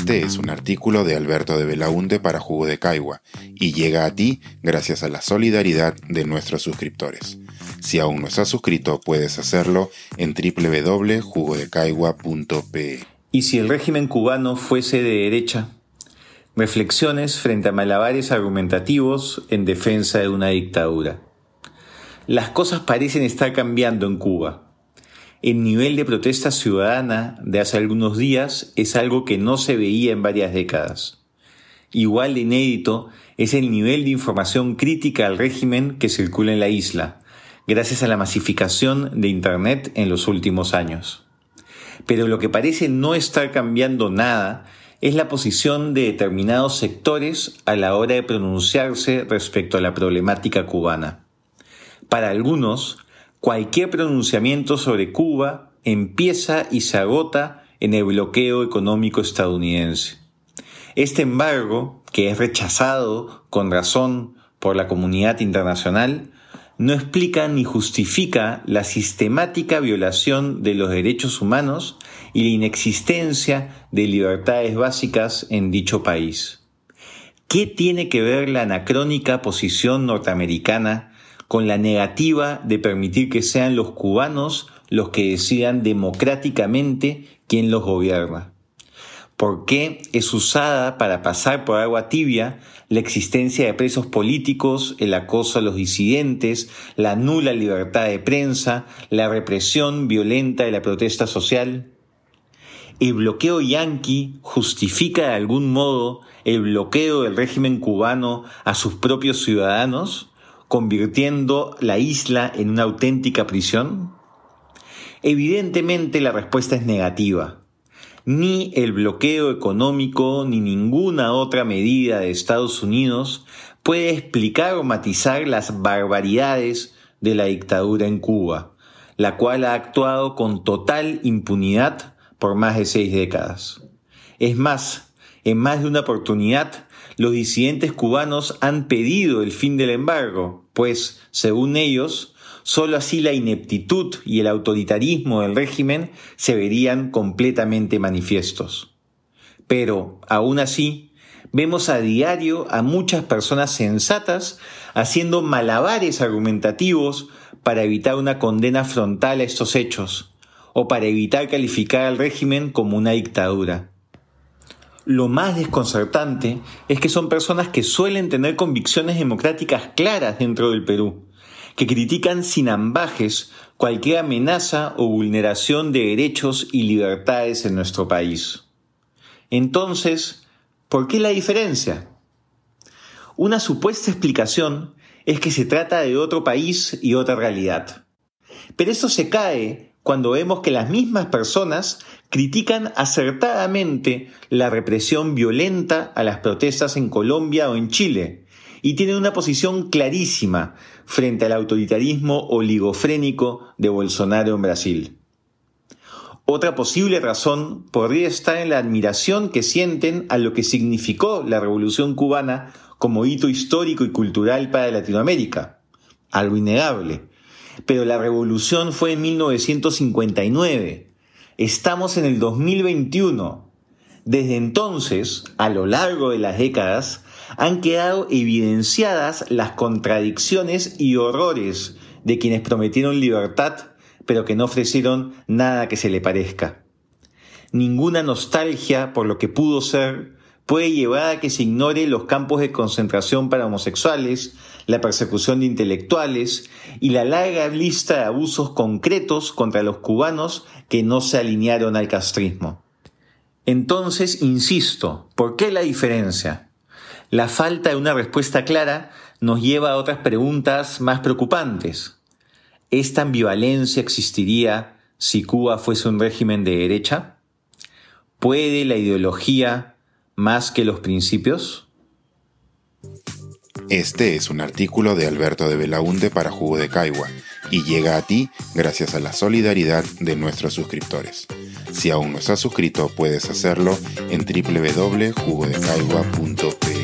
Este es un artículo de Alberto de Belaunte para Jugo de Caigua y llega a ti gracias a la solidaridad de nuestros suscriptores. Si aún no estás suscrito, puedes hacerlo en www.jugodecaigua.pe. ¿Y si el régimen cubano fuese de derecha? Reflexiones frente a malabares argumentativos en defensa de una dictadura. Las cosas parecen estar cambiando en Cuba. El nivel de protesta ciudadana de hace algunos días es algo que no se veía en varias décadas. Igual de inédito es el nivel de información crítica al régimen que circula en la isla, gracias a la masificación de Internet en los últimos años. Pero lo que parece no estar cambiando nada es la posición de determinados sectores a la hora de pronunciarse respecto a la problemática cubana. Para algunos, cualquier pronunciamiento sobre Cuba empieza y se agota en el bloqueo económico estadounidense. Este embargo, que es rechazado con razón por la comunidad internacional, no explica ni justifica la sistemática violación de los derechos humanos y la inexistencia de libertades básicas en dicho país. ¿Qué tiene que ver la anacrónica posición norteamericana con la negativa de permitir que sean los cubanos los que decidan democráticamente quién los gobierna. ¿Por qué es usada para pasar por agua tibia la existencia de presos políticos, el acoso a los disidentes, la nula libertad de prensa, la represión violenta de la protesta social? ¿El bloqueo yanqui justifica de algún modo el bloqueo del régimen cubano a sus propios ciudadanos? Convirtiendo la isla en una auténtica prisión? Evidentemente la respuesta es negativa. Ni el bloqueo económico ni ninguna otra medida de Estados Unidos puede explicar o matizar las barbaridades de la dictadura en Cuba, la cual ha actuado con total impunidad por más de seis décadas. Es más, en más de una oportunidad los disidentes cubanos han pedido el fin del embargo, pues, según ellos, sólo así la ineptitud y el autoritarismo del régimen se verían completamente manifiestos. Pero, aún así, vemos a diario a muchas personas sensatas haciendo malabares argumentativos para evitar una condena frontal a estos hechos, o para evitar calificar al régimen como una dictadura. Lo más desconcertante es que son personas que suelen tener convicciones democráticas claras dentro del Perú, que critican sin ambajes cualquier amenaza o vulneración de derechos y libertades en nuestro país. Entonces, ¿por qué la diferencia? Una supuesta explicación es que se trata de otro país y otra realidad. Pero eso se cae cuando vemos que las mismas personas critican acertadamente la represión violenta a las protestas en Colombia o en Chile y tienen una posición clarísima frente al autoritarismo oligofrénico de Bolsonaro en Brasil. Otra posible razón podría estar en la admiración que sienten a lo que significó la Revolución cubana como hito histórico y cultural para Latinoamérica, algo innegable pero la revolución fue en 1959. Estamos en el 2021. Desde entonces, a lo largo de las décadas, han quedado evidenciadas las contradicciones y horrores de quienes prometieron libertad, pero que no ofrecieron nada que se le parezca. Ninguna nostalgia por lo que pudo ser puede llevar a que se ignore los campos de concentración para homosexuales, la persecución de intelectuales y la larga lista de abusos concretos contra los cubanos que no se alinearon al castrismo. Entonces, insisto, ¿por qué la diferencia? La falta de una respuesta clara nos lleva a otras preguntas más preocupantes. ¿Esta ambivalencia existiría si Cuba fuese un régimen de derecha? ¿Puede la ideología más que los principios? Este es un artículo de Alberto de Belaunde para Jugo de Caigua y llega a ti gracias a la solidaridad de nuestros suscriptores. Si aún no estás suscrito, puedes hacerlo en www.jugodecaigua.pe.